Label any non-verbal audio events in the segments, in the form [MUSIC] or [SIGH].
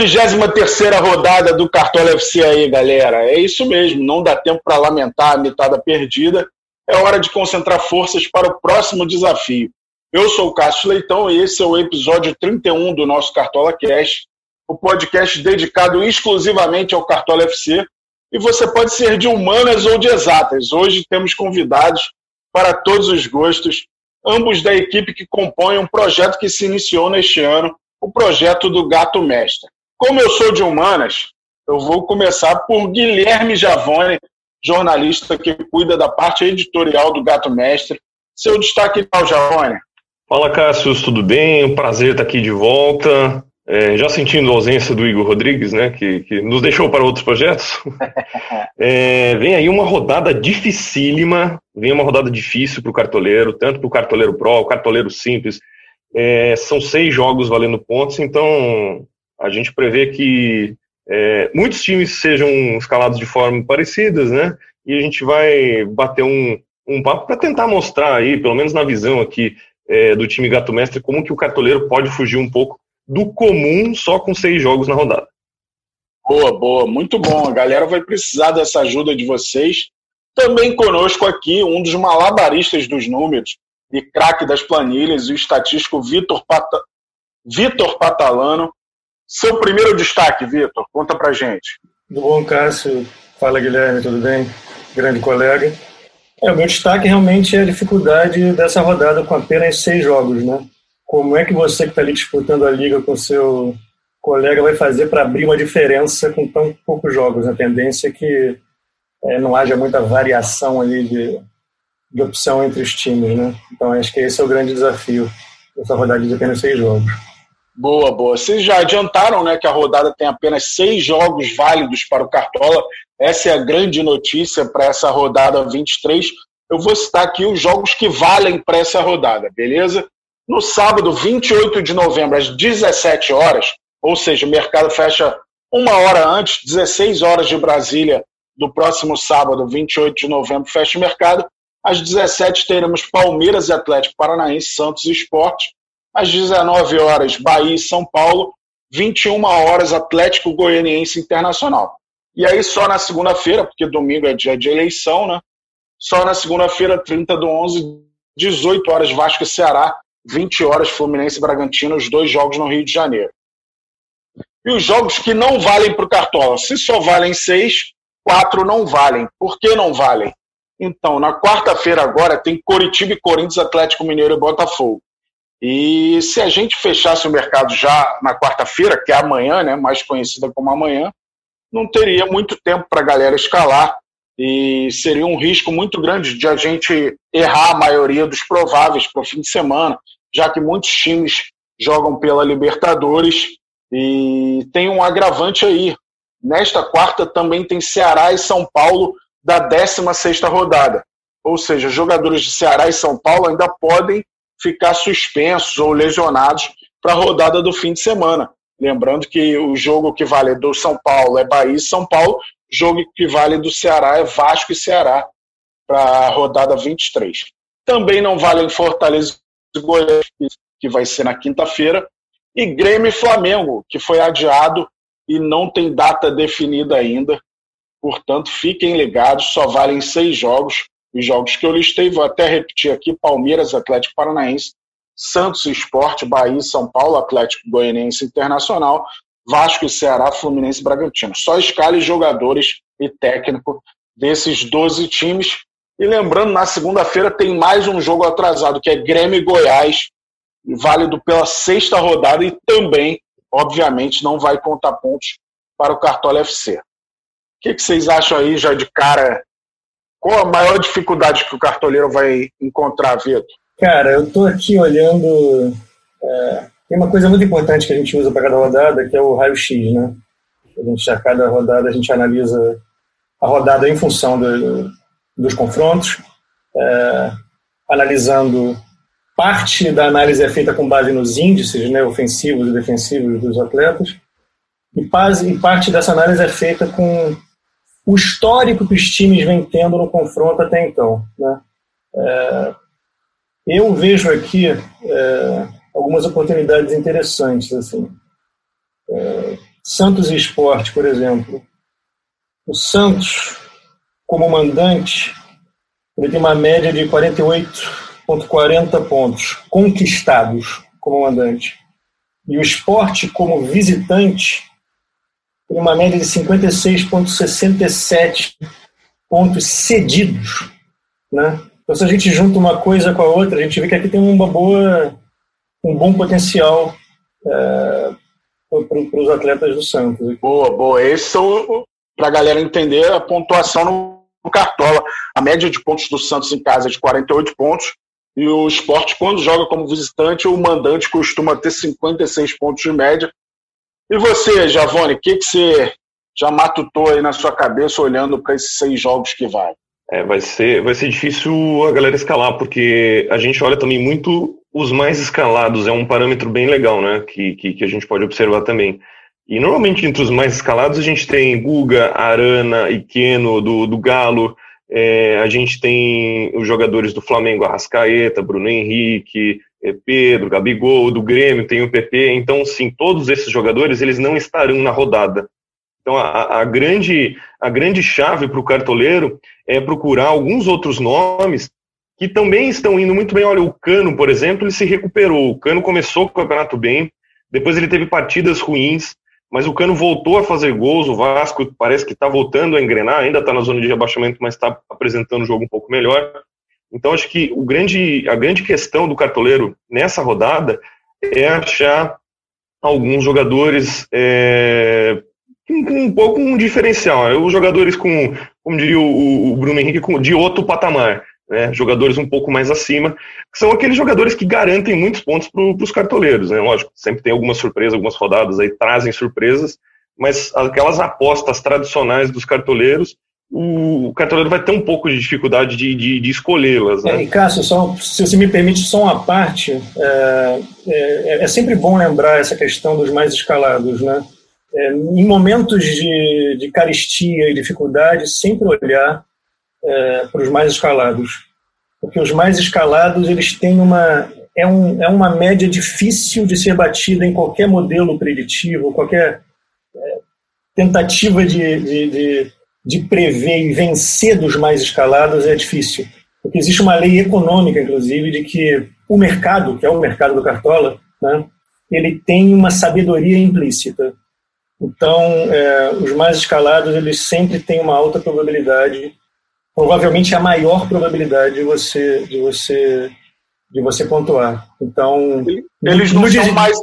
Olha a 23 rodada do Cartola FC aí, galera. É isso mesmo, não dá tempo para lamentar a mitada perdida. É hora de concentrar forças para o próximo desafio. Eu sou o Cássio Leitão e esse é o episódio 31 do nosso Cartola Cast, o podcast dedicado exclusivamente ao Cartola FC. E você pode ser de humanas ou de exatas. Hoje temos convidados para todos os gostos, ambos da equipe que compõe um projeto que se iniciou neste ano o projeto do Gato Mestre. Como eu sou de humanas, eu vou começar por Guilherme Javone, jornalista que cuida da parte editorial do Gato Mestre. Seu destaque final, Javone. Fala, Cássio, tudo bem? Um prazer estar aqui de volta. É, já sentindo a ausência do Igor Rodrigues, né, que, que nos deixou para outros projetos. [LAUGHS] É, vem aí uma rodada dificílima, vem uma rodada difícil para o cartoleiro, tanto para o cartoleiro pro, o cartoleiro simples, é, são seis jogos valendo pontos, então a gente prevê que é, muitos times sejam escalados de forma parecidas, né? E a gente vai bater um, um papo para tentar mostrar aí, pelo menos na visão aqui é, do time Gato Mestre, como que o cartoleiro pode fugir um pouco do comum só com seis jogos na rodada. Boa, boa, muito bom. A galera vai precisar dessa ajuda de vocês. Também conosco aqui um dos malabaristas dos números, e craque das planilhas, o estatístico Vitor Pata... Vitor Patalano. Seu primeiro destaque, Vitor, conta pra gente. Tudo bom, Cássio? Fala, Guilherme, tudo bem? Grande colega. É, o meu destaque realmente é a dificuldade dessa rodada com apenas seis jogos, né? Como é que você que está ali disputando a liga com seu colega vai fazer para abrir uma diferença com tão poucos jogos? A tendência é que é, não haja muita variação ali de, de opção entre os times, né? Então acho que esse é o grande desafio dessa rodada de apenas seis jogos. Boa, boa. Vocês já adiantaram, né, que a rodada tem apenas seis jogos válidos para o Cartola. Essa é a grande notícia para essa rodada 23. Eu vou citar aqui os jogos que valem para essa rodada, beleza? No sábado, 28 de novembro, às 17 horas, ou seja, o mercado fecha uma hora antes, 16 horas de Brasília, do próximo sábado, 28 de novembro, fecha o mercado. Às 17 teremos Palmeiras e Atlético Paranaense, Santos e Esporte. Às 19 horas, Bahia e São Paulo. 21 horas, Atlético Goianiense Internacional. E aí só na segunda-feira, porque domingo é dia de eleição, né? Só na segunda-feira, 30 do 11, 18 horas, Vasco e Ceará. 20 horas, Fluminense e Bragantino, os dois jogos no Rio de Janeiro. E os jogos que não valem para o Cartola? Se só valem seis, quatro não valem. Por que não valem? Então, na quarta-feira agora tem Coritiba e Corinthians, Atlético Mineiro e Botafogo. E se a gente fechasse o mercado já na quarta-feira, que é amanhã, né, mais conhecida como amanhã, não teria muito tempo para a galera escalar e seria um risco muito grande de a gente errar a maioria dos prováveis para o fim de semana, já que muitos times jogam pela Libertadores e tem um agravante aí. Nesta quarta também tem Ceará e São Paulo da 16 rodada. Ou seja, jogadores de Ceará e São Paulo ainda podem ficar suspensos ou lesionados para a rodada do fim de semana. Lembrando que o jogo que vale do São Paulo é Bahia e São Paulo, jogo que vale do Ceará é Vasco e Ceará para a rodada 23. Também não vale em Fortaleza e Goiás, que vai ser na quinta-feira, e Grêmio e Flamengo, que foi adiado e não tem data definida ainda. Portanto, fiquem ligados, só valem seis jogos. Os jogos que eu listei, vou até repetir aqui: Palmeiras, Atlético Paranaense, Santos Esporte, Bahia, São Paulo, Atlético Goianiense Internacional, Vasco e Ceará, Fluminense e Bragantino. Só escale jogadores e técnico desses 12 times. E lembrando, na segunda-feira tem mais um jogo atrasado, que é Grêmio e Goiás, válido pela sexta rodada e também, obviamente, não vai contar pontos para o Cartola FC que, que vocês acham aí já de cara? Qual a maior dificuldade que o cartoleiro vai encontrar, Vitor? Cara, eu estou aqui olhando. É, tem uma coisa muito importante que a gente usa para cada rodada, que é o raio-x, né? A, gente, a cada rodada a gente analisa a rodada em função do, dos confrontos, é, analisando parte da análise é feita com base nos índices né, ofensivos e defensivos dos atletas, e parte dessa análise é feita com o histórico que os times vêm tendo no confronto até então. Né? É, eu vejo aqui é, algumas oportunidades interessantes. Assim. É, Santos e Esporte, por exemplo. O Santos, como mandante, ele tem uma média de 48,40 pontos conquistados como mandante. E o esporte, como visitante, uma média de 56,67 pontos cedidos. Né? Então, se a gente junta uma coisa com a outra, a gente vê que aqui tem uma boa, um bom potencial é, para os atletas do Santos. Boa, boa. Esses são, para a galera entender, a pontuação no Cartola. A média de pontos do Santos em casa é de 48 pontos, e o esporte, quando joga como visitante, o mandante costuma ter 56 pontos de média. E você, Javone, o que, que você já matutou aí na sua cabeça olhando para esses seis jogos que vai? É, vai ser, vai ser difícil a galera escalar, porque a gente olha também muito os mais escalados, é um parâmetro bem legal, né? Que, que, que a gente pode observar também. E normalmente entre os mais escalados a gente tem Guga, Arana, Iqueno, do, do Galo, é, a gente tem os jogadores do Flamengo, Arrascaeta, Bruno Henrique, Pedro, Gabigol, do Grêmio, tem o PP. Então, sim, todos esses jogadores eles não estarão na rodada. Então, a, a grande, a grande chave para o cartoleiro é procurar alguns outros nomes que também estão indo muito bem. Olha, o Cano, por exemplo, ele se recuperou. O Cano começou o campeonato bem, depois ele teve partidas ruins, mas o Cano voltou a fazer gols, o Vasco parece que está voltando a engrenar, ainda está na zona de rebaixamento, mas está apresentando o jogo um pouco melhor. Então acho que o grande, a grande questão do cartoleiro nessa rodada é achar alguns jogadores é, com, um pouco um diferencial, né? os jogadores com, como diria o, o Bruno Henrique, com, de outro patamar né, jogadores um pouco mais acima, que são aqueles jogadores que garantem muitos pontos para os cartoleiros. Né? Lógico, sempre tem algumas surpresas, algumas rodadas aí trazem surpresas, mas aquelas apostas tradicionais dos cartoleiros, o cartoleiro vai ter um pouco de dificuldade de, de, de escolhê-las. Né? É, Cássio, só, se você me permite só uma parte, é, é, é, sempre bom lembrar essa questão dos mais escalados. Né? É, em momentos de, de caristia e dificuldade, sempre olhar é, para os mais escalados. Porque os mais escalados, eles têm uma... É, um, é uma média difícil de ser batida em qualquer modelo preditivo, qualquer é, tentativa de, de, prever e vencer dos mais escalados é difícil. Porque existe uma lei econômica, inclusive, de que o mercado, que é o mercado do Cartola, né, ele tem uma sabedoria implícita. Então, é, os mais escalados, eles sempre têm uma alta probabilidade provavelmente a maior probabilidade de você de você de você pontuar. Então, eles não são mais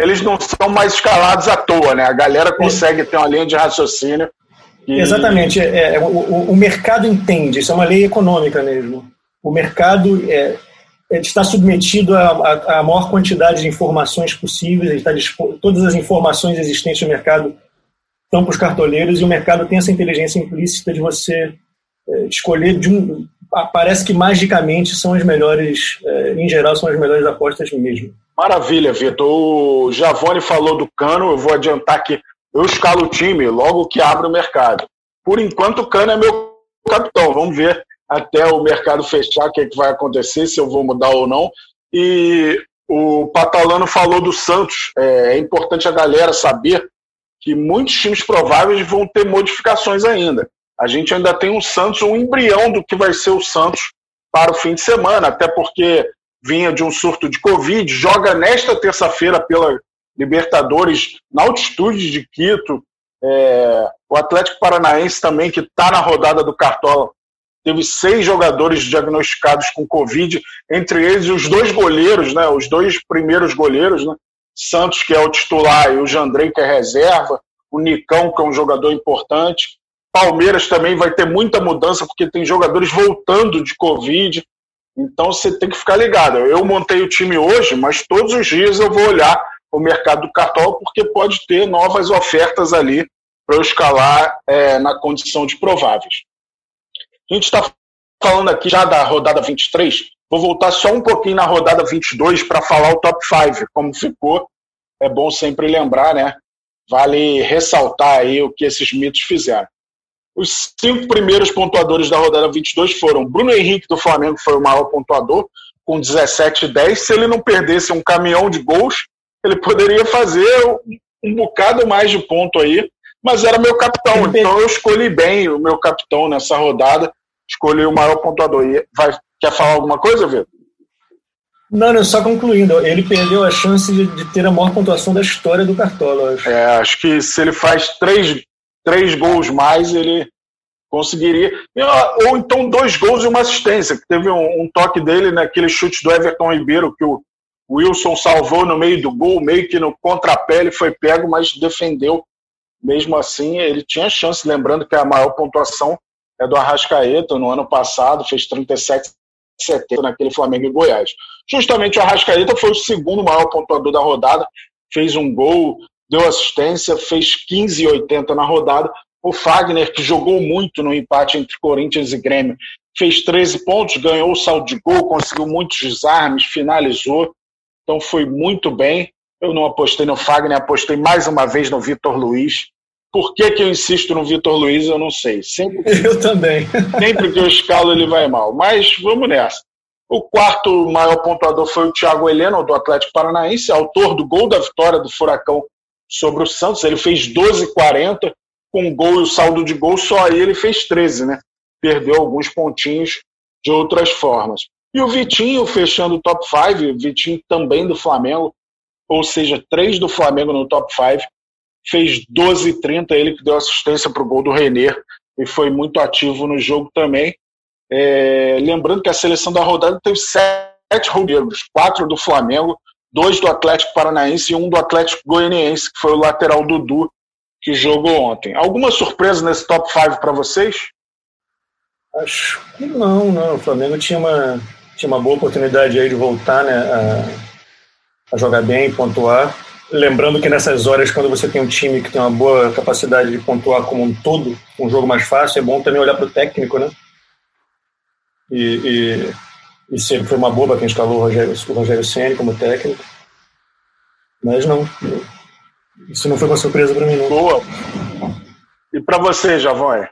eles não são mais escalados à toa, né? A galera consegue é. ter uma linha de raciocínio. E... Exatamente. É, é o, o, mercado entende, isso é uma lei econômica mesmo. O mercado é, é está submetido à, maior quantidade de informações possíveis, está todas as informações existentes no mercado estão para os cartoleiros e o mercado tem essa inteligência implícita de você é, escolher de um. Parece que magicamente são as melhores, é, em geral, são as melhores apostas mesmo. Maravilha, Vitor. O Javone falou do Cano, eu vou adiantar que eu escalo o time logo que abre o mercado. Por enquanto, o Cano é meu capitão. Vamos ver até o mercado fechar o que, é que vai acontecer, se eu vou mudar ou não. E o Patalano falou do Santos. É, é importante a galera saber que muitos times prováveis vão ter modificações ainda a gente ainda tem um Santos, um embrião do que vai ser o Santos para o fim de semana, até porque vinha de um surto de Covid, joga nesta terça-feira pela Libertadores na altitude de Quito. É, o Atlético Paranaense também, que está na rodada do Cartola, teve seis jogadores diagnosticados com Covid, entre eles os dois goleiros, né, os dois primeiros goleiros, né, Santos, que é o titular, e o Jandrei, que é reserva, o Nicão, que é um jogador importante. Palmeiras também vai ter muita mudança, porque tem jogadores voltando de Covid. Então você tem que ficar ligado. Eu montei o time hoje, mas todos os dias eu vou olhar o mercado do cartão, porque pode ter novas ofertas ali para eu escalar é, na condição de prováveis. A gente está falando aqui já da rodada 23. Vou voltar só um pouquinho na rodada 22 para falar o top 5, como ficou. É bom sempre lembrar, né? Vale ressaltar aí o que esses mitos fizeram. Os cinco primeiros pontuadores da rodada 22 foram Bruno Henrique do Flamengo, foi o maior pontuador, com 17 e 10. Se ele não perdesse um caminhão de gols, ele poderia fazer um bocado mais de ponto aí, mas era meu capitão, então eu escolhi bem o meu capitão nessa rodada, escolhi o maior pontuador. E vai, quer falar alguma coisa, Vitor? Não, não, só concluindo, ele perdeu a chance de, de, ter a maior pontuação da história do Cartola, acho. É, acho que se ele faz três, três gols mais, ele conseguiria. Ou então dois gols e uma assistência, que teve um, um toque dele naquele chute do Everton Ribeiro, que o Wilson salvou no meio do gol, meio que no contrapé ele foi pego, mas defendeu. Mesmo assim, ele tinha chance, lembrando que a maior pontuação é do Arrascaeta, no ano passado, fez 37 70 naquele Flamengo e Goiás. Justamente o Arrascaeta foi o segundo maior pontuador da rodada, fez um gol, deu assistência, fez 15,80 na rodada. O Fagner, que jogou muito no empate entre Corinthians e Grêmio, fez 13 pontos, ganhou o saldo de gol, conseguiu muitos desarmes, finalizou. Então foi muito bem. Eu não apostei no Fagner, apostei mais uma vez no Vitor Luiz. Por que, que eu insisto no Vitor Luiz, eu não sei. Sempre eu também. sempre que eu escalo, ele vai mal. Mas vamos nessa. O quarto maior pontuador foi o Thiago Heleno, do Atlético Paranaense, autor do gol da vitória do Furacão sobre o Santos. Ele fez 12,40, com gol e o saldo de gol, só aí ele fez 13, né? Perdeu alguns pontinhos de outras formas. E o Vitinho fechando o top 5, Vitinho também do Flamengo, ou seja, três do Flamengo no top 5, fez 12 30 ele que deu assistência para o gol do Renner e foi muito ativo no jogo também. É, lembrando que a seleção da rodada teve sete rubros, quatro do Flamengo, dois do Atlético Paranaense e um do Atlético Goianiense, que foi o lateral Dudu, que jogou ontem. Alguma surpresa nesse top 5 para vocês? Acho que não, não. O Flamengo tinha uma, tinha uma boa oportunidade aí de voltar né, a, a jogar bem, pontuar. Lembrando que nessas horas, quando você tem um time que tem uma boa capacidade de pontuar como um todo, um jogo mais fácil, é bom também olhar para o técnico, né? E, e, e sempre foi uma boba quem escalou o Rogério, o Rogério Senna como técnico. Mas não, isso não foi uma surpresa para mim, não. Boa. E para você, Javon?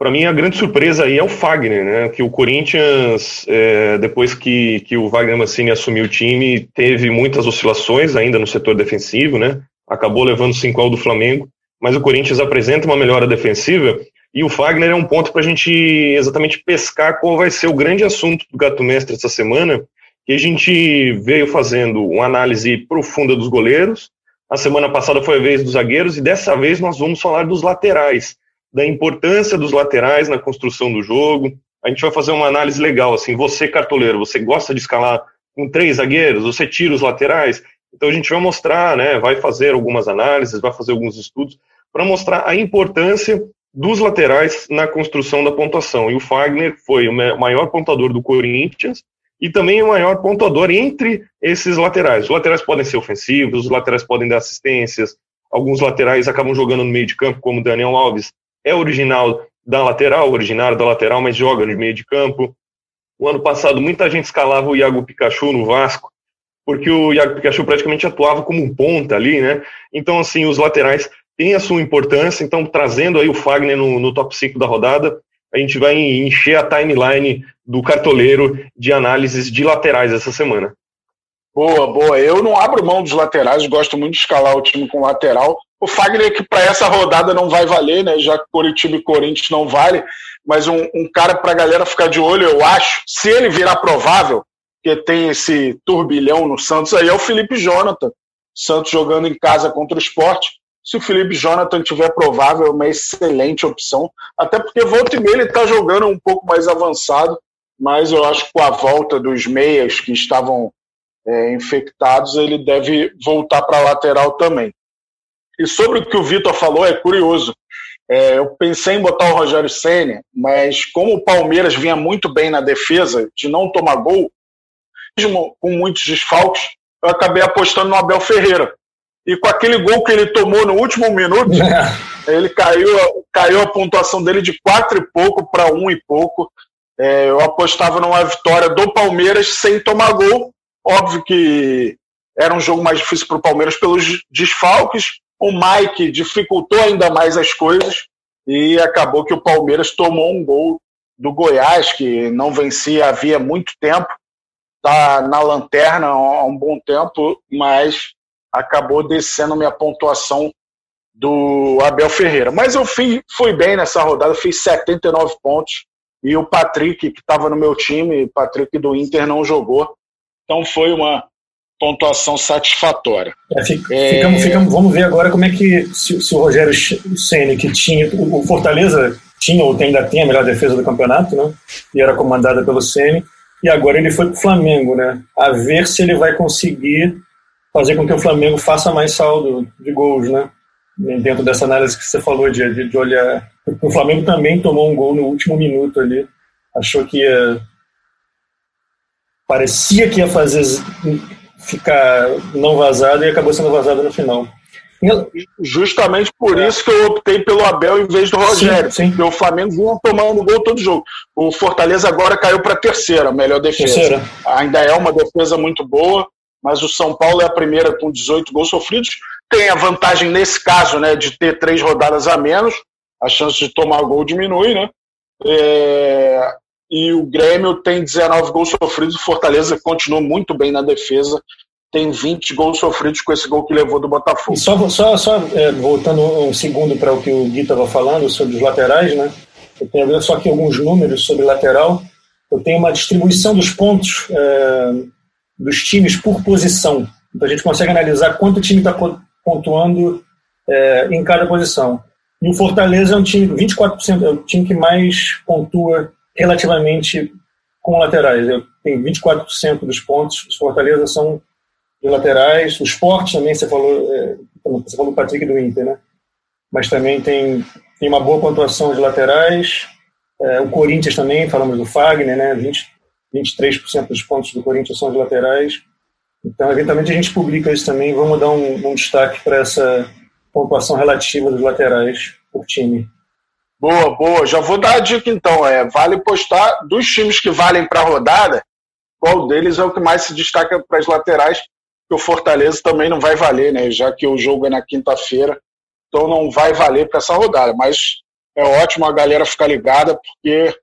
Para mim, a grande surpresa aí é o Fagner, né? Que o Corinthians, é, depois que, que o Wagner Mancini assumiu o time, teve muitas oscilações ainda no setor defensivo, né? Acabou levando 5 ao do Flamengo, mas o Corinthians apresenta uma melhora defensiva e o Fagner é um ponto para a gente exatamente pescar qual vai ser o grande assunto do Gato Mestre essa semana, que a gente veio fazendo uma análise profunda dos goleiros. A semana passada foi a vez dos zagueiros e dessa vez nós vamos falar dos laterais da importância dos laterais na construção do jogo. A gente vai fazer uma análise legal, assim, você cartoleiro, você gosta de escalar com três zagueiros, você tira os laterais, então a gente vai mostrar, né, vai fazer algumas análises, vai fazer alguns estudos para mostrar a importância dos laterais na construção da pontuação. E o Fagner foi o maior pontuador do Corinthians e também o maior pontuador entre esses laterais. Os laterais podem ser ofensivos, os laterais podem dar assistências, alguns laterais acabam jogando no meio de campo, como Daniel Alves, é original da lateral, originário da lateral, mas joga no meio de campo. O ano passado, muita gente escalava o Iago Pikachu no Vasco, porque o Iago Pikachu praticamente atuava como um ponta ali, né? Então, assim, os laterais têm a sua importância. Então, trazendo aí o Fagner no, no top 5 da rodada, a gente vai encher a timeline do cartoleiro de análises de laterais essa semana. Boa, boa. Eu não abro mão dos laterais, gosto muito de escalar o time com lateral. O Fagner, que para essa rodada não vai valer, né? Já Curitiba e Corinthians não vale, mas um, um cara para a galera ficar de olho, eu acho. Se ele virar provável, que tem esse turbilhão no Santos, aí é o Felipe Jonathan. Santos jogando em casa contra o esporte. Se o Felipe Jonathan tiver provável, é uma excelente opção. Até porque volta e meia ele está jogando um pouco mais avançado, mas eu acho que com a volta dos meias que estavam é, infectados, ele deve voltar para a lateral também. E sobre o que o Vitor falou, é curioso. É, eu pensei em botar o Rogério Senna, mas como o Palmeiras vinha muito bem na defesa, de não tomar gol, mesmo com muitos desfalques, eu acabei apostando no Abel Ferreira. E com aquele gol que ele tomou no último minuto, é. [LAUGHS] ele caiu, caiu a pontuação dele de quatro e pouco para um e pouco. É, eu apostava numa vitória do Palmeiras sem tomar gol. Óbvio que era um jogo mais difícil para o Palmeiras pelos desfalques, o Mike dificultou ainda mais as coisas e acabou que o Palmeiras tomou um gol do Goiás, que não vencia havia muito tempo, está na lanterna há um bom tempo, mas acabou descendo minha pontuação do Abel Ferreira. Mas eu fui, fui bem nessa rodada, fiz 79 pontos. E o Patrick, que estava no meu time, Patrick do Inter, não jogou. Então foi uma pontuação satisfatória. É, é... Ficamos, ficamos, vamos ver agora como é que se, se o Rogério Ceni que tinha o Fortaleza tinha ou ainda tem a melhor defesa do campeonato, né? E era comandada pelo Ceni e agora ele foi para o Flamengo, né? A ver se ele vai conseguir fazer com que o Flamengo faça mais saldo de gols, né? Dentro dessa análise que você falou de, de, de olhar. O Flamengo também tomou um gol no último minuto ali. Achou que ia. Parecia que ia fazer ficar não vazado e acabou sendo vazado no final. Justamente por é. isso que eu optei pelo Abel em vez do Rogério. Sim, sim. Porque o Flamengo vinha tomando gol todo jogo. O Fortaleza agora caiu para a terceira, melhor defesa. Terceira. Ainda é uma defesa muito boa, mas o São Paulo é a primeira com 18 gols sofridos. Tem a vantagem nesse caso, né, de ter três rodadas a menos. A chance de tomar gol diminui, né? É... E o Grêmio tem 19 gols sofridos. O Fortaleza continua muito bem na defesa tem 20 gols sofridos com esse gol que levou do Botafogo. E só, só, só é, voltando um segundo para o que o Gui estava falando sobre os laterais, né? Eu tenho só aqui alguns números sobre lateral. Eu tenho uma distribuição dos pontos é, dos times por posição. Então a gente consegue analisar quanto o time está pontuando é, em cada posição. E o Fortaleza é um time, 24%, é o time que mais pontua relativamente com laterais. Tem 24% dos pontos. Os Fortaleza são de laterais. O esporte também, você falou, é, você falou do Patrick do Inter, né? Mas também tem, tem uma boa pontuação de laterais. É, o Corinthians também, falamos do Fagner, né? 20, 23% dos pontos do Corinthians são de laterais. Então, eventualmente, a gente publica isso também. Vamos dar um, um destaque para essa pontuação relativa dos laterais por time. Boa, boa. Já vou dar a dica então. É, vale postar dos times que valem para a rodada, qual deles é o que mais se destaca para as laterais, que o Fortaleza também não vai valer, né? Já que o jogo é na quinta-feira, então não vai valer para essa rodada. Mas é ótimo a galera ficar ligada, porque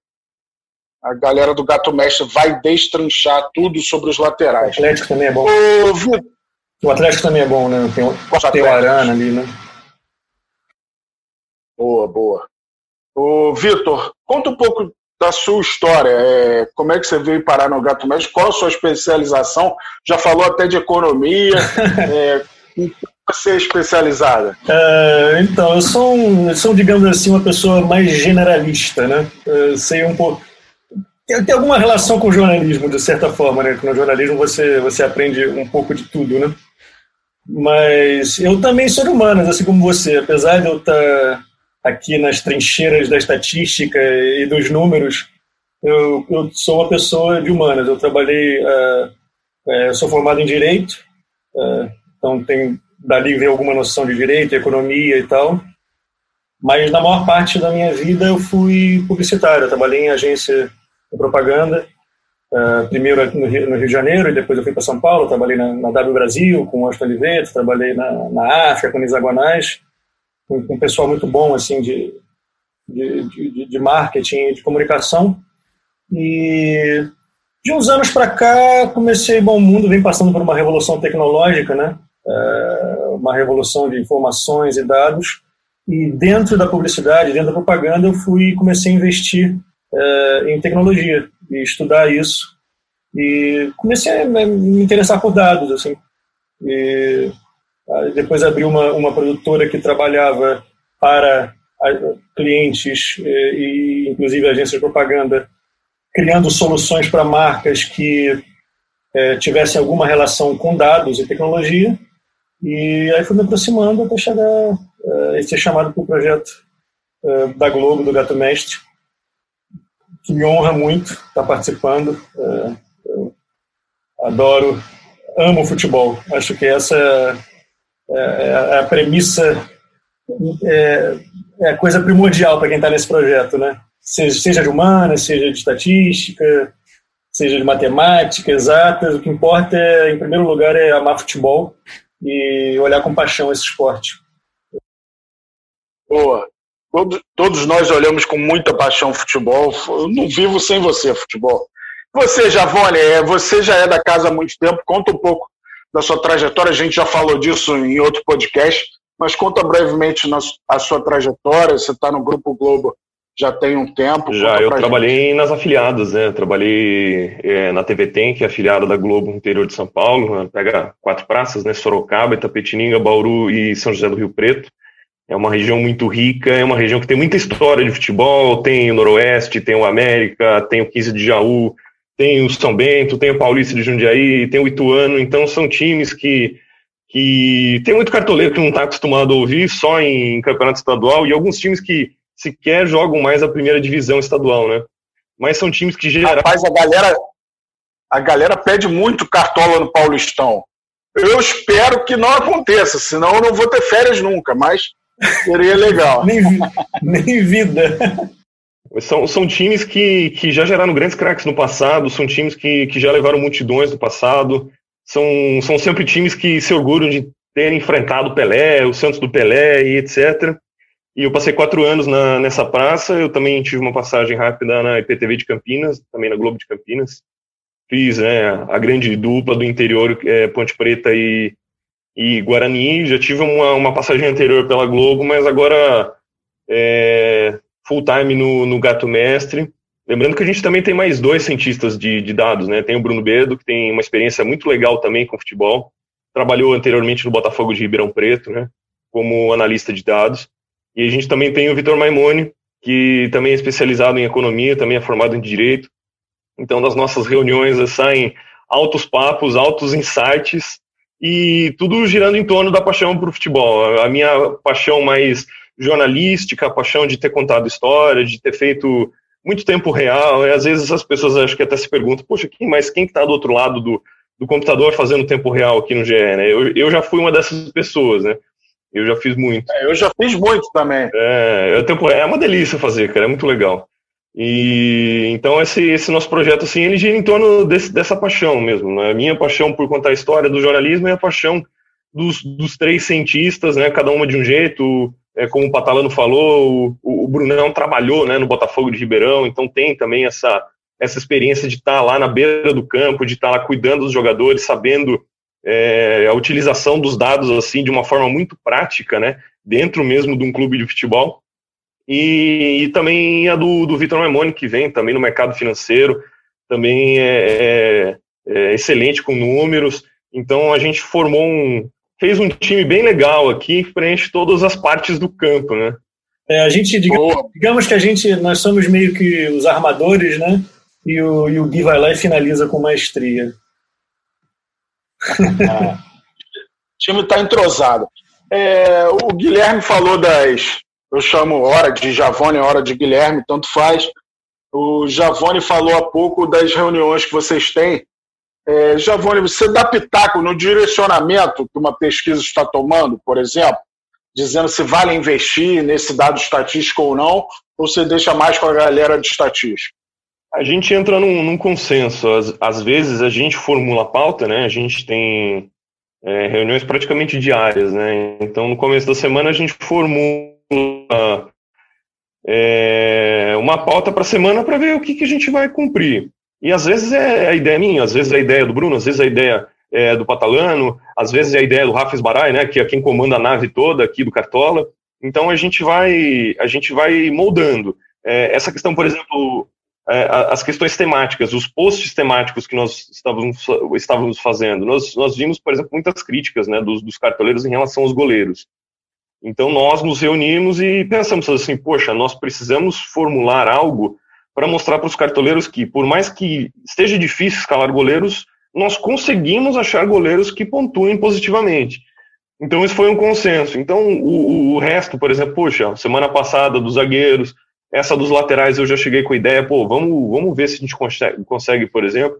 a galera do Gato Mestre vai destranchar tudo sobre os laterais. O Atlético também é bom. O, o Atlético também é bom, né? Tem, o, tem o Arana ali, né? Boa, boa. O Vitor, conta um pouco da sua história. É, como é que você veio parar no Gato Médico? Qual a sua especialização? Já falou até de economia. [LAUGHS] é, em que você é especializada? É, então, eu sou, um, eu sou, digamos assim, uma pessoa mais generalista, né? Eu sei um pouco... Tem, tem alguma relação com o jornalismo, de certa forma, né? no jornalismo você, você aprende um pouco de tudo, né? Mas eu também sou humano, assim como você. Apesar de eu estar tá aqui nas trincheiras da estatística e dos números, eu, eu sou uma pessoa de humanas. Eu trabalhei, uh, uh, sou formado em direito, uh, então tenho dali vem alguma noção de direito, economia e tal. Mas na maior parte da minha vida eu fui publicitário. Eu trabalhei em agência de propaganda, primeiro no Rio, no Rio, de Janeiro e depois eu fui para São Paulo. Trabalhei na, na W Brasil com o Austin Oliveto, trabalhei na, na África com Hexagonais com, um pessoal muito bom assim de, de, de, de marketing, de comunicação. E de uns anos para cá comecei, bom, o mundo vem passando por uma revolução tecnológica, né? É, uma revolução de informações e dados. E dentro da publicidade, dentro da propaganda, eu fui comecei a investir é, em tecnologia e estudar isso. E comecei a me interessar por dados, assim. E depois abri uma, uma produtora que trabalhava para clientes e inclusive agências de propaganda, criando soluções para marcas que é, tivessem alguma relação com dados e tecnologia. E aí fui me aproximando até chegar é, ser chamado para o projeto é, da Globo, do Gato Mestre, que me honra muito estar participando. É, adoro, amo futebol. Acho que essa é, é, a premissa é, é, a coisa primordial para quem está nesse projeto, né? Seja, seja de humanas, seja de estatística, seja de matemática, exatas, o que importa é, em primeiro lugar, é amar futebol e olhar com paixão esse esporte. Boa. Todos, todos nós olhamos com muita paixão futebol. Eu não vivo sem você, futebol. Você, Javone, é, você já é da casa há muito tempo. Conta um pouco da sua trajetória. A gente já falou disso em outro podcast, mas conta brevemente a sua trajetória. Você está no Grupo Globo já tem um tempo. Já, eu trabalhei gente. nas afiliadas, né? Trabalhei é, na TV Tem, que é afiliada da Globo interior de São Paulo. Né? Pega quatro praças, né? Sorocaba, Itapetininga, Bauru e São José do Rio Preto. É uma região muito rica, é uma região que tem muita história de futebol. Tem o Noroeste, tem o América, tem o 15 de Jaú, tem o São Bento, tem o Paulista de Jundiaí, tem o Ituano. Então são times que que tem muito cartoleiro que não está acostumado a ouvir só em campeonato estadual e alguns times que sequer jogam mais a primeira divisão estadual, né? Mas são times que geram. Rapaz, a galera, a galera pede muito cartola no Paulistão. Eu espero que não aconteça, senão eu não vou ter férias nunca, mas seria legal. [LAUGHS] nem, nem vida. [LAUGHS] São, são times que, que já geraram grandes craques no passado, são times que, que já levaram multidões no passado, são, são sempre times que se orgulham de terem enfrentado o Pelé, o Santos do Pelé e etc. E eu passei quatro anos na, nessa praça. Eu também tive uma passagem rápida na IPTV de Campinas, também na Globo de Campinas. Fiz né, a grande dupla do interior, é, Ponte Preta e, e Guarani. Já tive uma, uma passagem anterior pela Globo, mas agora é, full time no, no Gato Mestre. Lembrando que a gente também tem mais dois cientistas de, de dados, né? Tem o Bruno Bedo, que tem uma experiência muito legal também com futebol. Trabalhou anteriormente no Botafogo de Ribeirão Preto, né? Como analista de dados. E a gente também tem o Vitor Maimone, que também é especializado em economia, também é formado em direito. Então, das nossas reuniões saem altos papos, altos insights e tudo girando em torno da paixão por futebol. A minha paixão mais jornalística, a paixão de ter contado história, de ter feito muito tempo real. E às vezes as pessoas acho que até se perguntam, poxa, quem, mas quem está do outro lado do, do computador fazendo tempo real aqui no GE? Né? Eu, eu já fui uma dessas pessoas, né? Eu já fiz muito. É, eu já fiz muito também. É, tempo, é uma delícia fazer, cara, é muito legal. E então esse, esse nosso projeto assim, ele gira em torno desse, dessa paixão mesmo, né? A minha paixão por contar a história do jornalismo e a paixão dos, dos três cientistas, né? Cada uma de um jeito, é, como o Patalano falou, o, o Brunão trabalhou, né, no Botafogo de Ribeirão, então tem também essa essa experiência de estar lá na beira do campo, de estar lá cuidando dos jogadores, sabendo é, a utilização dos dados assim de uma forma muito prática, né, dentro mesmo de um clube de futebol. E, e também a do, do Vitor Maimone, que vem também no mercado financeiro, também é, é, é, excelente com números. Então a gente formou um, fez um time bem legal aqui, preenche todas as partes do campo, né? É, a gente, digamos, digamos, que a gente, nós somos meio que os armadores, né? E o, e o Gui vai lá e finaliza com maestria. [LAUGHS] o time está entrosado. É, o Guilherme falou das. Eu chamo hora de Javone, hora de Guilherme, tanto faz. O Javone falou há pouco das reuniões que vocês têm. É, Javone, você dá pitaco no direcionamento que uma pesquisa está tomando, por exemplo, dizendo se vale investir nesse dado estatístico ou não, ou você deixa mais com a galera de estatística? A gente entra num, num consenso. Às, às, vezes a gente formula a pauta, né? A gente tem é, reuniões praticamente diárias, né? Então, no começo da semana, a gente formula é, uma pauta para a semana para ver o que, que a gente vai cumprir. E às vezes é a ideia minha, às vezes é a ideia do Bruno, às vezes é a ideia é, do Patalano, às vezes é a ideia do Rafa Esbarai, né? Que é quem comanda a nave toda aqui do Cartola. Então a gente vai, a gente vai moldando. É, essa questão, por exemplo, é, as questões temáticas, os posts temáticos que nós estávamos, estávamos fazendo. Nós, nós vimos, por exemplo, muitas críticas né, dos, dos cartoleiros em relação aos goleiros. Então nós nos reunimos e pensamos assim, poxa, nós precisamos formular algo para mostrar para os cartoleiros que, por mais que esteja difícil escalar goleiros, nós conseguimos achar goleiros que pontuem positivamente. Então isso foi um consenso. Então o, o resto, por exemplo, poxa, semana passada dos zagueiros, essa dos laterais eu já cheguei com a ideia, pô, vamos, vamos ver se a gente consegue, consegue, por exemplo,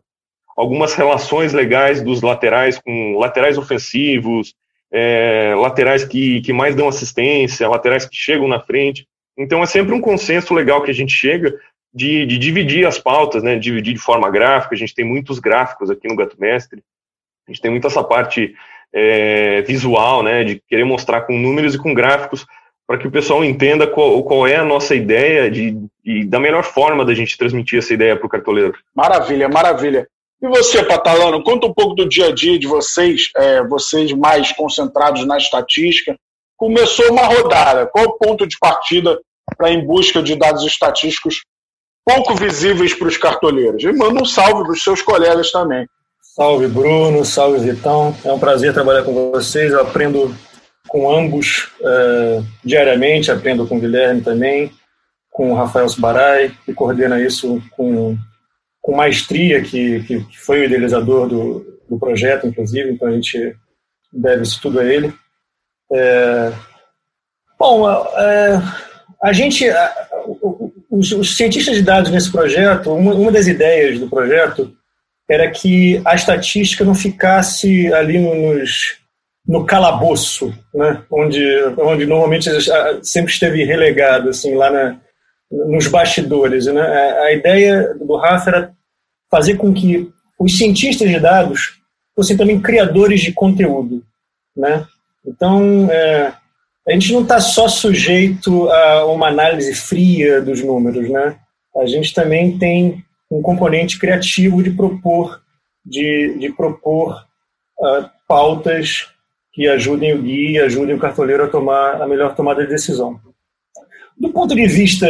algumas relações legais dos laterais com laterais ofensivos, é, laterais que, que mais dão assistência, laterais que chegam na frente. Então é sempre um consenso legal que a gente chega de, de dividir as pautas, né, dividir de forma gráfica. A gente tem muitos gráficos aqui no Gato Mestre, a gente tem muito essa parte é, visual, né, de querer mostrar com números e com gráficos para que o pessoal entenda qual, qual, é a nossa ideia de, de, da melhor forma da gente transmitir essa ideia para o cartoleiro. Maravilha, maravilha. E você, Patalano, conta um pouco do dia a dia de vocês, é, vocês mais concentrados na estatística. Começou uma rodada, qual o ponto de partida para em busca de dados estatísticos pouco visíveis para os cartoleiros? E manda um salve para os seus colegas também. Salve, Bruno, salve, Vitão. É um prazer trabalhar com vocês. Eu aprendo com ambos é, diariamente, aprendo com o Guilherme também, com o Rafael Subarai, que coordena isso com com maestria, que, que, foi o idealizador do, do projeto, inclusive, então a gente deve isso tudo a ele. É, bom, é, a gente, a, os, os, cientistas de dados nesse projeto, uma, uma, das ideias do projeto era que a estatística não ficasse ali nos, no calabouço, né, onde, onde normalmente sempre esteve relegado, assim, lá na, nos bastidores. Né? A ideia do Rafa era fazer com que os cientistas de dados fossem também criadores de conteúdo, né? Então, é, a gente não está só sujeito a uma análise fria dos números, né? A gente também tem um componente criativo de propor, de, de propor uh, pautas que ajudem o guia, ajudem o cartoleiro a tomar a melhor tomada de decisão. Do ponto de vista,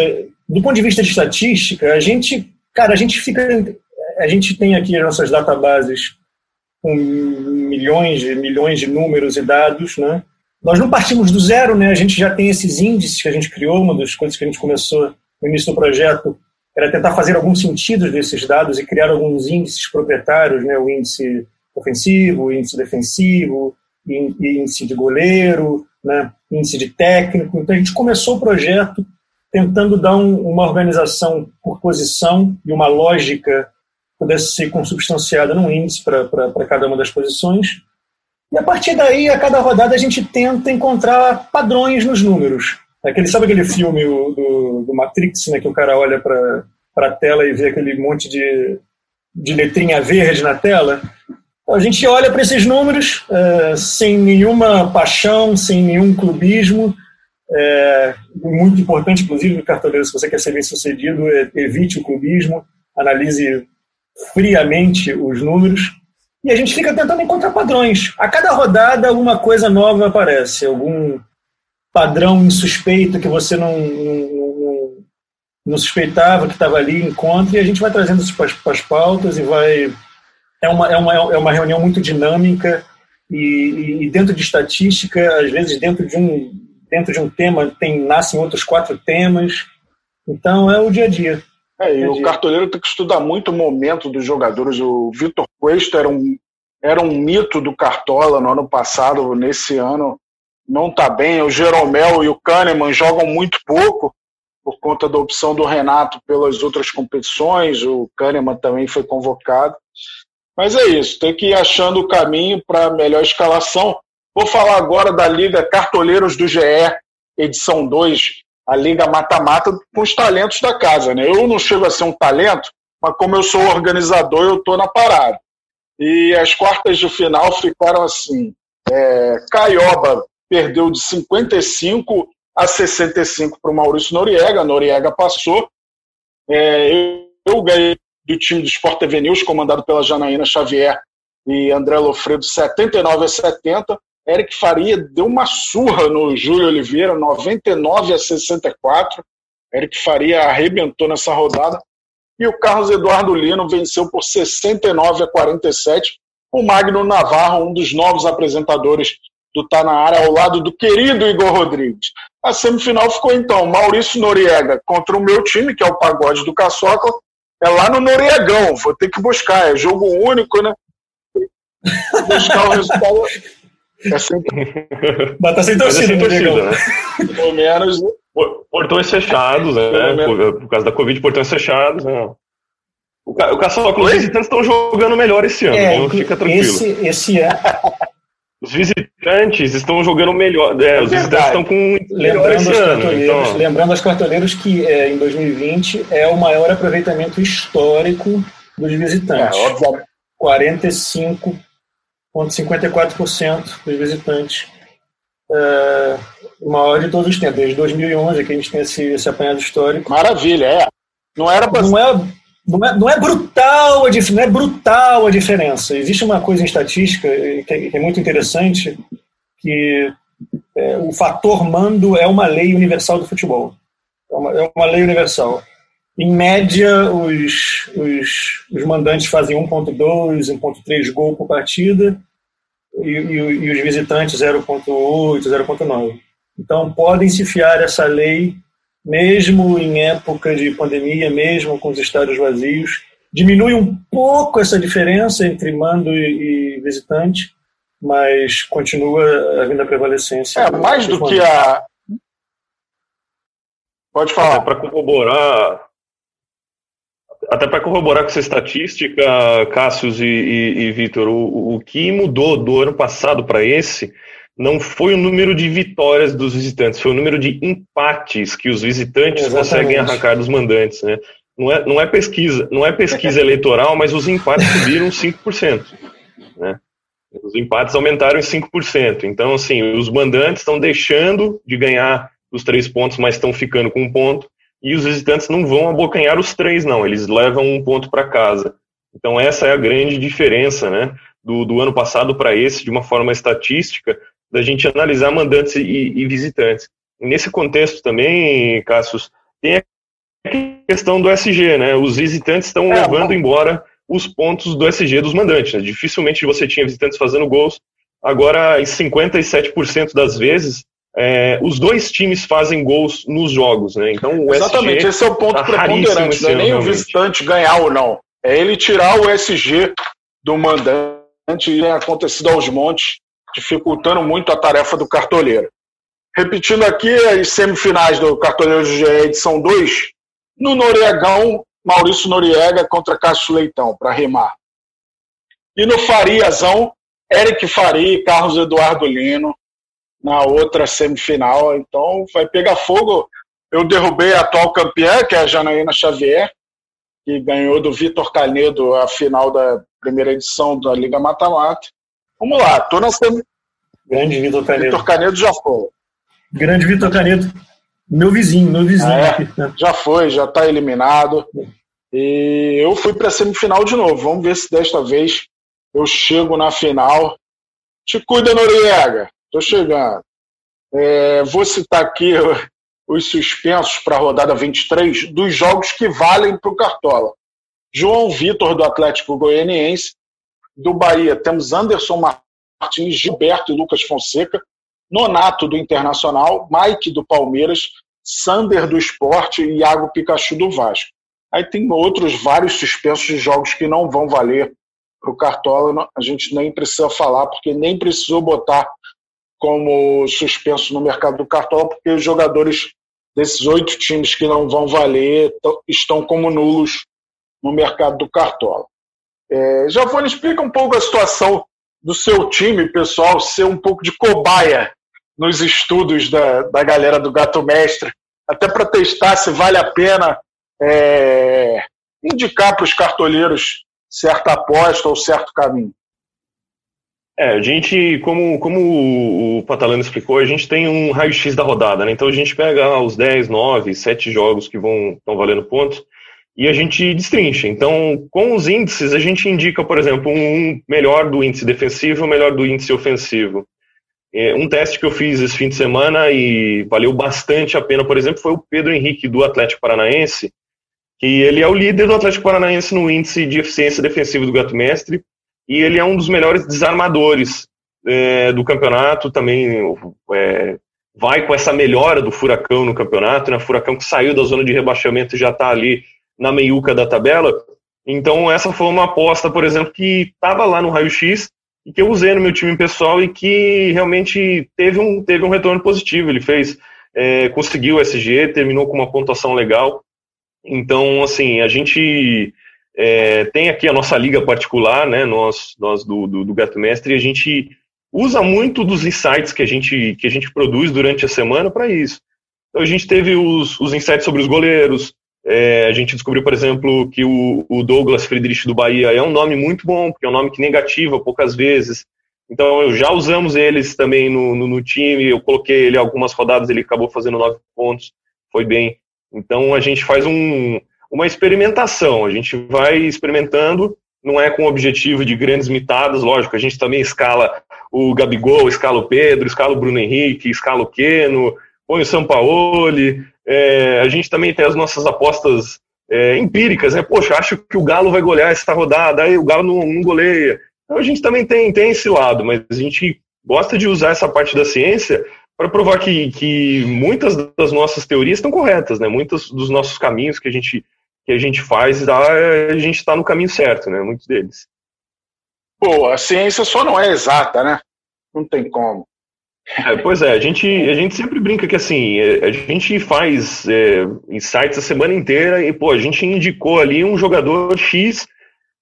do ponto de vista de estatística, a gente, cara, a gente fica a gente tem aqui as nossas databases com milhões e milhões de números e dados, né? Nós não partimos do zero, né? A gente já tem esses índices que a gente criou, uma das coisas que a gente começou no início do projeto era tentar fazer alguns sentidos desses dados e criar alguns índices proprietários, né? O índice ofensivo, o índice defensivo, índice de goleiro, né? índice de técnico. Então a gente começou o projeto tentando dar um, uma organização por posição e uma lógica pudesse ser consubstanciada num índice para cada uma das posições. E a partir daí, a cada rodada, a gente tenta encontrar padrões nos números. Aquele, sabe aquele filme do, do Matrix, né, que o cara olha para a tela e vê aquele monte de, de letrinha verde na tela? A gente olha para esses números é, sem nenhuma paixão, sem nenhum clubismo. É, muito importante, inclusive, cartoleiro, se você quer ser bem sucedido, é, evite o clubismo, analise friamente os números e a gente fica tentando encontrar padrões. A cada rodada, alguma coisa nova aparece, algum padrão insuspeito que você não, não, não suspeitava que estava ali, encontra, e a gente vai trazendo isso para as pautas e vai. É uma, é, uma, é uma reunião muito dinâmica e, e, dentro de estatística, às vezes dentro de um, dentro de um tema tem, nascem outros quatro temas. Então é o dia a dia. É, e o cartoleiro tem que estudar muito o momento dos jogadores. O Vitor Cuesta era um, era um mito do Cartola no ano passado, nesse ano não está bem. O Jeromel e o Kahneman jogam muito pouco por conta da opção do Renato pelas outras competições. O Kahneman também foi convocado. Mas é isso, tem que ir achando o caminho para a melhor escalação. Vou falar agora da Liga Cartoleiros do GE, edição 2, a liga mata-mata com os talentos da casa. Né? Eu não chego a ser um talento, mas como eu sou organizador, eu estou na parada. E as quartas de final ficaram assim: é, Caioba perdeu de 55 a 65 para o Maurício Noriega, Noriega passou. É, eu, eu ganhei do time do Sport TV News, comandado pela Janaína Xavier e André Lofredo, 79 a 70. Eric Faria deu uma surra no Júlio Oliveira, 99 a 64. Eric Faria arrebentou nessa rodada. E o Carlos Eduardo Lino venceu por 69 a 47. O Magno Navarro, um dos novos apresentadores do Tá na Área, ao lado do querido Igor Rodrigues. A semifinal ficou então Maurício Noriega contra o meu time, que é o Pagode do Caçoca. É lá no Noriegão, vou ter que buscar, é jogo único, né? [LAUGHS] Buscar o resultado é sempre... [LAUGHS] Mas tá sem torcida, sem torcida [LAUGHS] né? Pelo menos. Portões fechados, né? Por, por, causa da Covid, portões fechados. Né? O, o Caçoca, os visitantes estão jogando melhor esse ano, é, então fica tranquilo. Esse, esse [LAUGHS] ano. Os visitantes estão jogando melhor. É, os visitantes estão com lembrando esse ano. Então... Lembrando aos cartoleiros que é, em 2020 é o maior aproveitamento histórico dos visitantes. É, óbvio. 45 54% dos visitantes. É, o maior de todos os tempos, desde 2011 que a gente tem esse, esse apanhado histórico. Maravilha, é. Não era pra... não, é, não é, não é brutal a não é brutal a diferença. Existe uma coisa em estatística que é, que é muito interessante que é, o fator mando é uma lei universal do futebol. É uma, é uma lei universal. Em média, os, os, os mandantes fazem 1.2, 1.3 gol por partida e, e, e os visitantes 0.8, 0.9. Então, podem se fiar essa lei mesmo em época de pandemia, mesmo com os estádios vazios. Diminui um pouco essa diferença entre mando e, visitante, mas continua havendo a prevalecência. É, mais do que a. Pode falar. Para corroborar. Até para corroborar com essa estatística, Cássius e, e, e Vitor, o, o que mudou do ano passado para esse não foi o número de vitórias dos visitantes, foi o número de empates que os visitantes Exatamente. conseguem arrancar dos mandantes, né? Não é, não é pesquisa, não é pesquisa eleitoral, mas os empates subiram 5%, né? Os empates aumentaram em 5%. Então, assim, os mandantes estão deixando de ganhar os três pontos, mas estão ficando com um ponto. E os visitantes não vão abocanhar os três, não. Eles levam um ponto para casa. Então, essa é a grande diferença, né? Do, do ano passado para esse, de uma forma estatística, da gente analisar mandantes e, e visitantes. E nesse contexto também, Cassius, tem a questão do SG, né? Os visitantes estão é, levando embora os pontos do SG dos mandantes. Né? Dificilmente você tinha visitantes fazendo gols. Agora, em 57% das vezes, é, os dois times fazem gols nos jogos, né? Então o Exatamente, SG esse é o ponto tá preponderante, não é nem o visitante ganhar ou não. É ele tirar o SG do mandante e tem acontecido aos montes dificultando muito a tarefa do cartoleiro. Repetindo aqui as semifinais do Cartoleiro de edição 2, no Noriegão, Maurício Noriega contra Cássio Leitão, para rimar. E no Fariazão, Eric Faria e Carlos Eduardo Lino, na outra semifinal. Então vai pegar fogo. Eu derrubei a atual campeã, que é a Janaína Xavier, que ganhou do Vitor Canedo a final da primeira edição da Liga Mata-Mata. Vamos lá, tô na sem... Grande Vitor Canedo. Vitor Canedo já foi. Grande Vitor Canedo. Meu vizinho, meu vizinho. É, né? Já foi, já está eliminado. E eu fui para a semifinal de novo. Vamos ver se desta vez eu chego na final. Te cuida, Noriega. Estou chegando. É, vou citar aqui [LAUGHS] os suspensos para a rodada 23 dos jogos que valem para o Cartola. João Vitor, do Atlético Goianiense, do Bahia temos Anderson Martins, Gilberto e Lucas Fonseca. Nonato do Internacional, Mike do Palmeiras, Sander do Esporte e Iago Pikachu do Vasco. Aí tem outros vários suspensos de jogos que não vão valer para o Cartola. A gente nem precisa falar, porque nem precisou botar como suspenso no mercado do Cartola, porque os jogadores desses oito times que não vão valer estão como nulos no mercado do Cartola. É, Giovanni, explica um pouco a situação do seu time, pessoal, ser um pouco de cobaia nos estudos da, da galera do Gato Mestre, até para testar se vale a pena é, indicar para os cartoleiros certa aposta ou certo caminho. É, a gente, como, como o Patalano explicou, a gente tem um raio-x da rodada, né? Então a gente pega os 10, 9, 7 jogos que vão estão valendo pontos e a gente destrincha. Então, com os índices, a gente indica, por exemplo, um melhor do índice defensivo um melhor do índice ofensivo. É, um teste que eu fiz esse fim de semana e valeu bastante a pena, por exemplo, foi o Pedro Henrique do Atlético Paranaense, que ele é o líder do Atlético Paranaense no índice de eficiência defensiva do Gato Mestre e ele é um dos melhores desarmadores é, do campeonato. Também é, vai com essa melhora do Furacão no campeonato, né? Furacão que saiu da zona de rebaixamento e já está ali na meiuca da tabela. Então, essa foi uma aposta, por exemplo, que estava lá no raio-x e que eu usei no meu time pessoal e que realmente teve um, teve um retorno positivo. Ele fez, é, conseguiu o SG, terminou com uma pontuação legal. Então, assim, a gente é, tem aqui a nossa liga particular, né, nós, nós do, do, do Gato Mestre, e a gente usa muito dos insights que a gente, que a gente produz durante a semana para isso. Então, a gente teve os, os insights sobre os goleiros, é, a gente descobriu, por exemplo, que o, o, Douglas Friedrich do Bahia é um nome muito bom, porque é um nome que negativa poucas vezes. Então, já usamos eles também no, no, no, time. Eu coloquei ele algumas rodadas, ele acabou fazendo nove pontos, foi bem. Então, a gente faz um. Uma experimentação. A gente vai experimentando, não é com o objetivo de grandes mitadas, lógico, a gente também escala o Gabigol, escala o Pedro, escala o Bruno Henrique, escala o Queno, põe o Sampaoli, é, a gente também tem as nossas apostas é, empíricas, né? Poxa, acho que o Galo vai golear essa rodada, aí o Galo não, não goleia. Então a gente também tem, tem esse lado, mas a gente gosta de usar essa parte da ciência para provar que, que muitas das nossas teorias estão corretas, né? Muitos dos nossos caminhos que a gente, que a gente faz, a gente está no caminho certo, né? Muitos deles. Pô, a ciência só não é exata, né? Não tem como. É, pois é, a gente, a gente sempre brinca que assim, é, a gente faz é, insights a semana inteira e, pô, a gente indicou ali um jogador X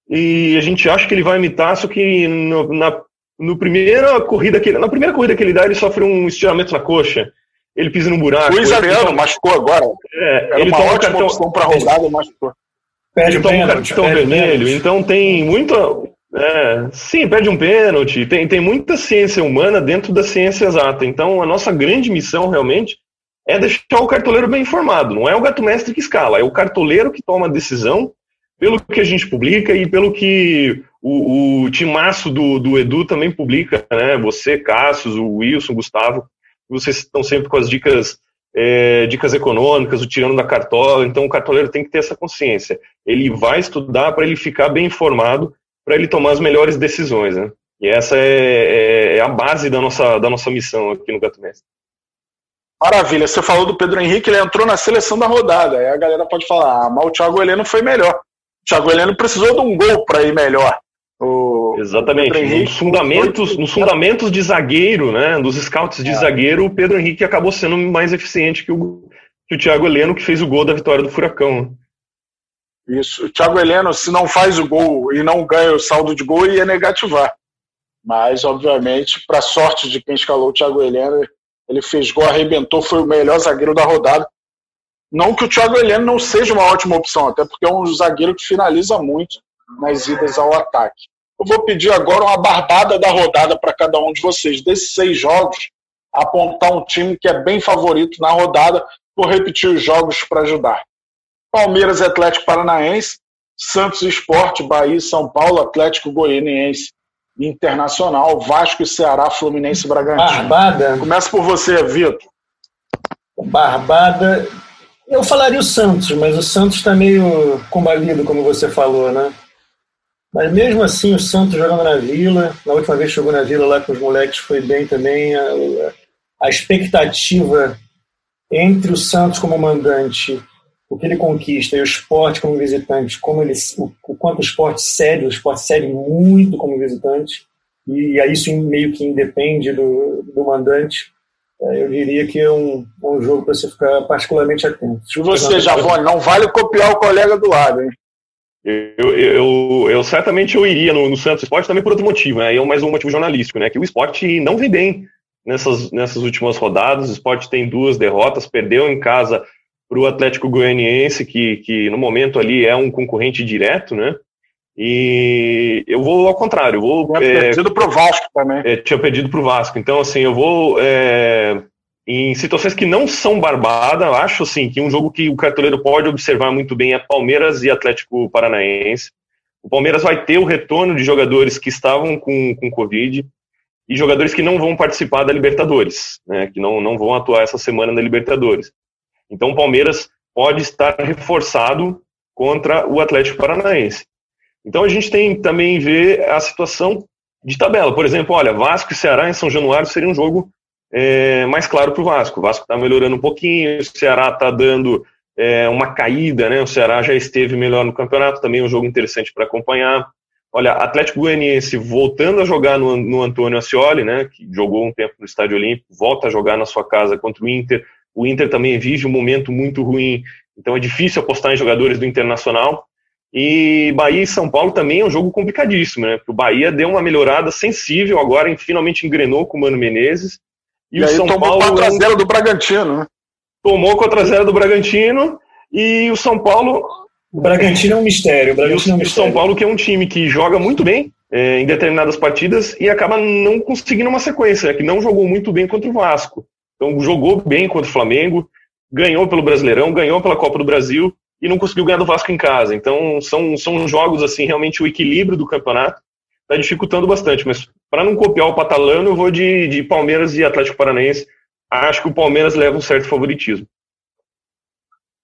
e a gente acha que ele vai imitar, só que no, na no primeira corrida que na primeira corrida que ele dá, ele sofre um estiramento na coxa. Ele pisa num buraco. Luiz Ariano machucou agora. É, Era ele uma ótima cartão, opção para rodada, machucou. Perde ele toma um cartão vermelho, então tem muita. É, sim, perde um pênalti. Tem, tem muita ciência humana dentro da ciência exata. Então, a nossa grande missão realmente é deixar o cartoleiro bem informado. Não é o gato mestre que escala, é o cartoleiro que toma a decisão pelo que a gente publica e pelo que o, o timaço do, do Edu também publica, né? Você, Cassius, o Wilson, o Gustavo, vocês estão sempre com as dicas é, dicas econômicas, o tirando da cartola, então o cartoleiro tem que ter essa consciência. Ele vai estudar para ele ficar bem informado, para ele tomar as melhores decisões, né? E essa é, é, é, a base da nossa, da nossa missão aqui no Gato Mestre. Maravilha, você falou do Pedro Henrique, ele entrou na seleção da rodada. Aí a galera pode falar, ah, mas o Thiago Heleno foi melhor. Thiago Heleno precisou de um gol para ir melhor. O, Exatamente. O nos fundamentos, nos fundamentos de zagueiro, né? Dos scouts de é. zagueiro, o Pedro Henrique acabou sendo mais eficiente que o, que o Thiago Heleno, que fez o gol da vitória do Furacão. Isso. O Thiago Heleno, se não faz o gol e não ganha o saldo de gol, ia negativar. Mas, obviamente, para sorte de quem escalou o Thiago Heleno, ele fez gol, arrebentou, foi o melhor zagueiro da rodada. Não que o Thiago Heleno não seja uma ótima opção, até porque é um zagueiro que finaliza muito nas idas ao ataque. Eu vou pedir agora uma barbada da rodada para cada um de vocês. Desses seis jogos, apontar um time que é bem favorito na rodada. Vou repetir os jogos para ajudar. Palmeiras Atlético Paranaense, Santos Esporte, Bahia São Paulo, Atlético Goianiense Internacional, Vasco e Ceará, Fluminense e Bragantino. Barbada. Começa por você, Vitor. Barbada eu falaria o Santos, mas o Santos está meio combalido, como você falou, né? Mas mesmo assim, o Santos jogando na Vila, na última vez que jogou na Vila lá com os moleques foi bem também. A, a expectativa entre o Santos como mandante, o que ele conquista, e o esporte como visitante, como ele, o, o quanto o esporte cede, o esporte cede muito como visitante, e, e isso meio que independe do, do mandante. É, eu diria que é um, é um jogo para você ficar particularmente atento. Se você, Javone, não vale copiar o colega do lado, hein? Eu, eu, eu, certamente eu iria no, no Santos Esporte também por outro motivo, né? É mais um motivo jornalístico, né? Que o esporte não vem bem nessas, nessas últimas rodadas. O esporte tem duas derrotas, perdeu em casa para o Atlético Goianiense, que, que no momento ali é um concorrente direto, né? E eu vou ao contrário, eu vou. Tinha é, perdido para o Vasco também. É, tinha perdido para o Vasco. Então, assim, eu vou. É, em situações que não são barbada, acho assim, que um jogo que o cartoleiro pode observar muito bem é Palmeiras e Atlético Paranaense. O Palmeiras vai ter o retorno de jogadores que estavam com, com Covid e jogadores que não vão participar da Libertadores, né, que não, não vão atuar essa semana na Libertadores. Então o Palmeiras pode estar reforçado contra o Atlético Paranaense. Então a gente tem também ver a situação de tabela. Por exemplo, olha, Vasco e Ceará em São Januário seria um jogo é, mais claro para o Vasco. O Vasco está melhorando um pouquinho, o Ceará está dando é, uma caída, né? O Ceará já esteve melhor no campeonato, também é um jogo interessante para acompanhar. Olha, Atlético Goianiense voltando a jogar no, no Antônio Ascioli, né? Que jogou um tempo no Estádio Olímpico, volta a jogar na sua casa contra o Inter. O Inter também vive um momento muito ruim, então é difícil apostar em jogadores do Internacional. E Bahia e São Paulo também é um jogo complicadíssimo, né? Porque o Bahia deu uma melhorada sensível, agora finalmente engrenou com o Mano Menezes. E, e o São tomou Paulo 4x0 do Bragantino, né? Tomou 4x0 do Bragantino e o São Paulo. O Bragantino é um mistério. O, Bragantino é um mistério. São Paulo, que é um time que joga muito bem é, em determinadas partidas e acaba não conseguindo uma sequência, né? que não jogou muito bem contra o Vasco. Então jogou bem contra o Flamengo, ganhou pelo Brasileirão, ganhou pela Copa do Brasil e não conseguiu ganhar do Vasco em casa. Então são, são jogos assim, realmente o equilíbrio do campeonato está dificultando bastante. Mas para não copiar o Patalano, eu vou de, de Palmeiras e Atlético Paranaense. Acho que o Palmeiras leva um certo favoritismo.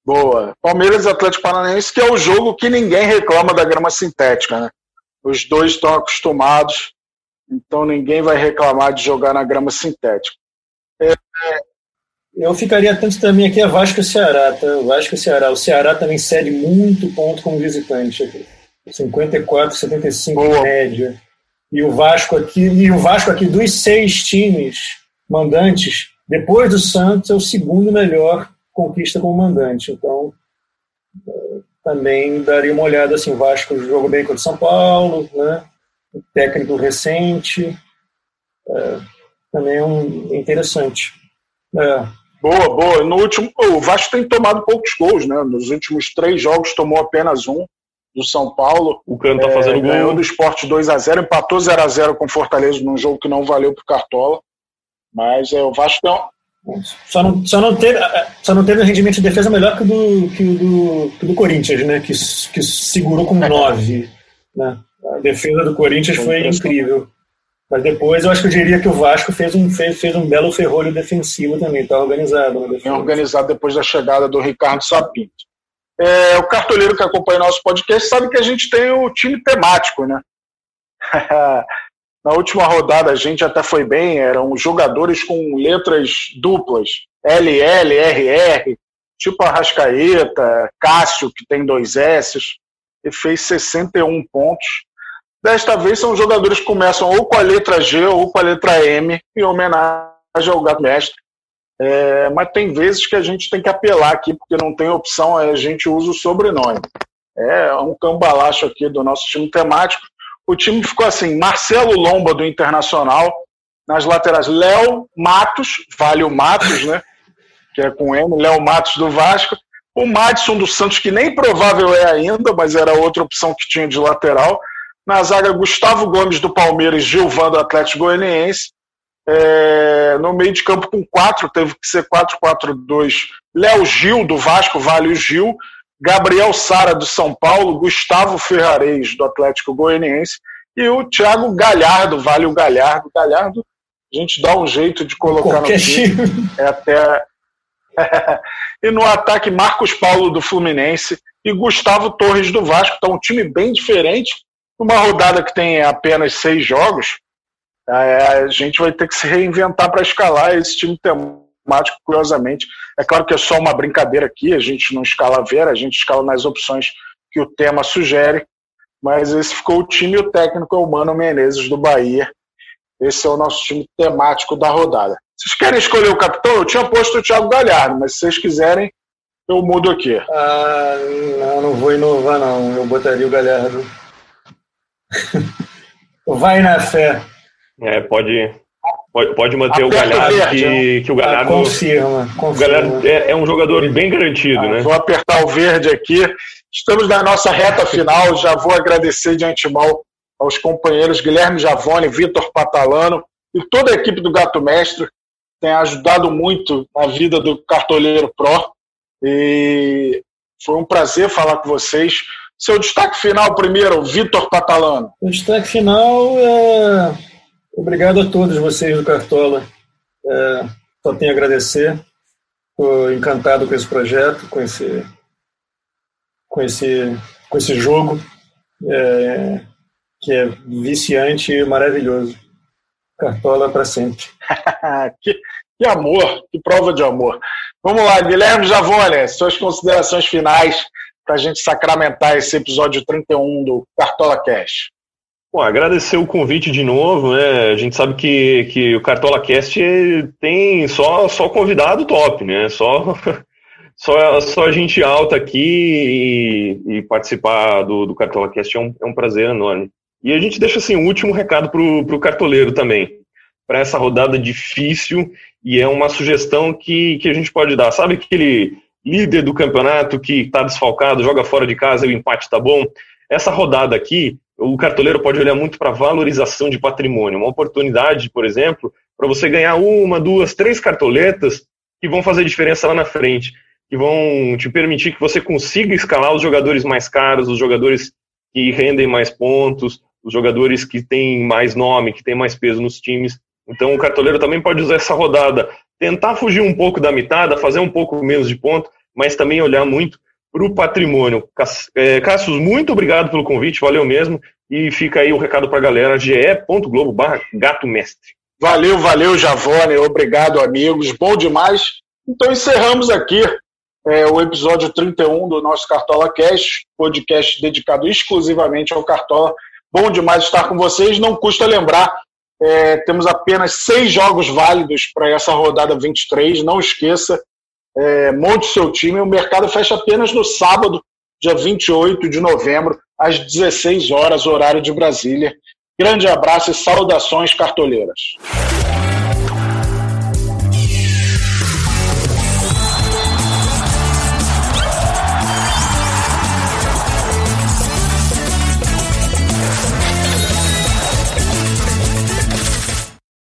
Boa. Palmeiras e Atlético Paranaense, que é o jogo que ninguém reclama da grama sintética, né? Os dois estão acostumados, então ninguém vai reclamar de jogar na grama sintética. É, eu ficaria atento também aqui a Vasco e Ceará, tá? Vasco e Ceará. O Ceará também cede muito ponto como visitante aqui. 54, 75 Boa. média. E o Vasco aqui, e o Vasco aqui dos seis times mandantes, depois do Santos, é o segundo melhor conquista como mandante. Então, é, também daria uma olhada assim, o Vasco jogou bem contra o São Paulo, né? O técnico recente, é, também é um interessante. É. Boa, boa. No último, o Vasco tem tomado poucos gols, né? Nos últimos três jogos tomou apenas um do São Paulo. O Cano tá é, fazendo gol. Ganhou do Esporte 2 a 0 empatou 0 a 0 com o Fortaleza num jogo que não valeu pro Cartola. Mas é, o Vasco tem, só não, só, não teve, só não teve um rendimento de defesa melhor que o do, que o do, que o do Corinthians, né? Que, que segurou com 9. Né? A defesa do Corinthians foi incrível. Mas depois eu acho que eu diria que o Vasco fez um, fez, fez um belo ferrolho defensivo também, está organizado. Bem organizado depois da chegada do Ricardo Sapinto. É, o cartoleiro que acompanha nosso podcast sabe que a gente tem o time temático, né? [LAUGHS] Na última rodada a gente até foi bem, eram jogadores com letras duplas, LL, RR, tipo Arrascaeta, Cássio, que tem dois S, e fez 61 pontos. Desta vez são jogadores que começam ou com a letra G ou com a letra M, em homenagem ao gato mestre. É, mas tem vezes que a gente tem que apelar aqui, porque não tem opção, a gente usa o sobrenome. É um cambalacho aqui do nosso time temático o time ficou assim: Marcelo Lomba do Internacional, nas laterais, Léo Matos, vale o Matos, né? Que é com M, Léo Matos do Vasco, o Madison do Santos, que nem provável é ainda, mas era outra opção que tinha de lateral. Na zaga, Gustavo Gomes do Palmeiras, Gilvan do Atlético Goianiense. É, no meio de campo com quatro, teve que ser 4-4-2. Léo Gil do Vasco, vale o Gil. Gabriel Sara do São Paulo, Gustavo Ferrarez do Atlético Goianiense e o Thiago Galhardo, vale o Galhardo. Galhardo, a gente dá um jeito de colocar Qualquer no time. É até. [LAUGHS] e no ataque, Marcos Paulo do Fluminense e Gustavo Torres do Vasco. Então, um time bem diferente. Uma rodada que tem apenas seis jogos, a gente vai ter que se reinventar para escalar esse time temático, curiosamente. É claro que é só uma brincadeira aqui, a gente não escala a Vera, a gente escala nas opções que o tema sugere, mas esse ficou o time e o técnico é o Mano Menezes do Bahia. Esse é o nosso time temático da rodada. Vocês querem escolher o capitão? Eu tinha posto o Thiago Galhardo, mas se vocês quiserem, eu mudo aqui. Ah, não, não vou inovar, não. Eu botaria o Galhardo. [LAUGHS] Vai na fé. É, pode, Pode, pode manter o Galhardo, verde, que, que o Galhardo, ah, confirma, confirma. O Galhardo é, é, um jogador bem garantido, ah, né? Vou apertar o verde aqui. Estamos na nossa reta final. Já vou agradecer de antemão aos companheiros Guilherme Javone, Vitor Patalano e toda a equipe do Gato Mestre. Tem ajudado muito na vida do Cartoleiro Pro. E foi um prazer falar com vocês. Seu destaque final primeiro, Vitor Patalano. O destaque final é Obrigado a todos vocês do Cartola. É, só tenho a agradecer. Estou encantado com esse projeto, com esse, com esse, com esse jogo, é, que é viciante e maravilhoso. Cartola para sempre. [LAUGHS] que, que amor, que prova de amor. Vamos lá, Guilherme Javone, suas considerações finais para a gente sacramentar esse episódio 31 do Cartola Cash. Bom, agradecer o convite de novo, né? A gente sabe que, que o Cartola Cast tem só, só convidado top, né? Só, [LAUGHS] só, só gente alta aqui e, e participar do, do Cartola Cast é um, é um prazer enorme. E a gente deixa assim um último recado pro, pro cartoleiro também, para essa rodada difícil e é uma sugestão que, que a gente pode dar. Sabe aquele líder do campeonato que está desfalcado, joga fora de casa e o empate tá bom? Essa rodada aqui o cartoleiro pode olhar muito para valorização de patrimônio. Uma oportunidade, por exemplo, para você ganhar uma, duas, três cartoletas que vão fazer diferença lá na frente. que vão te permitir que você consiga escalar os jogadores mais caros, os jogadores que rendem mais pontos, os jogadores que têm mais nome, que têm mais peso nos times. Então o cartoleiro também pode usar essa rodada, tentar fugir um pouco da mitada, fazer um pouco menos de ponto, mas também olhar muito para o patrimônio. É, Cassius, muito obrigado pelo convite, valeu mesmo. E fica aí o recado para a galera, ge.globo gato mestre. Valeu, valeu, Javone, obrigado, amigos, bom demais. Então encerramos aqui é, o episódio 31 do nosso Cartola Cash, podcast dedicado exclusivamente ao Cartola. Bom demais estar com vocês. Não custa lembrar, é, temos apenas seis jogos válidos para essa rodada 23. Não esqueça, é, monte seu time. O mercado fecha apenas no sábado, dia 28 de novembro, às 16 horas, horário de Brasília. Grande abraço e saudações cartoleiras.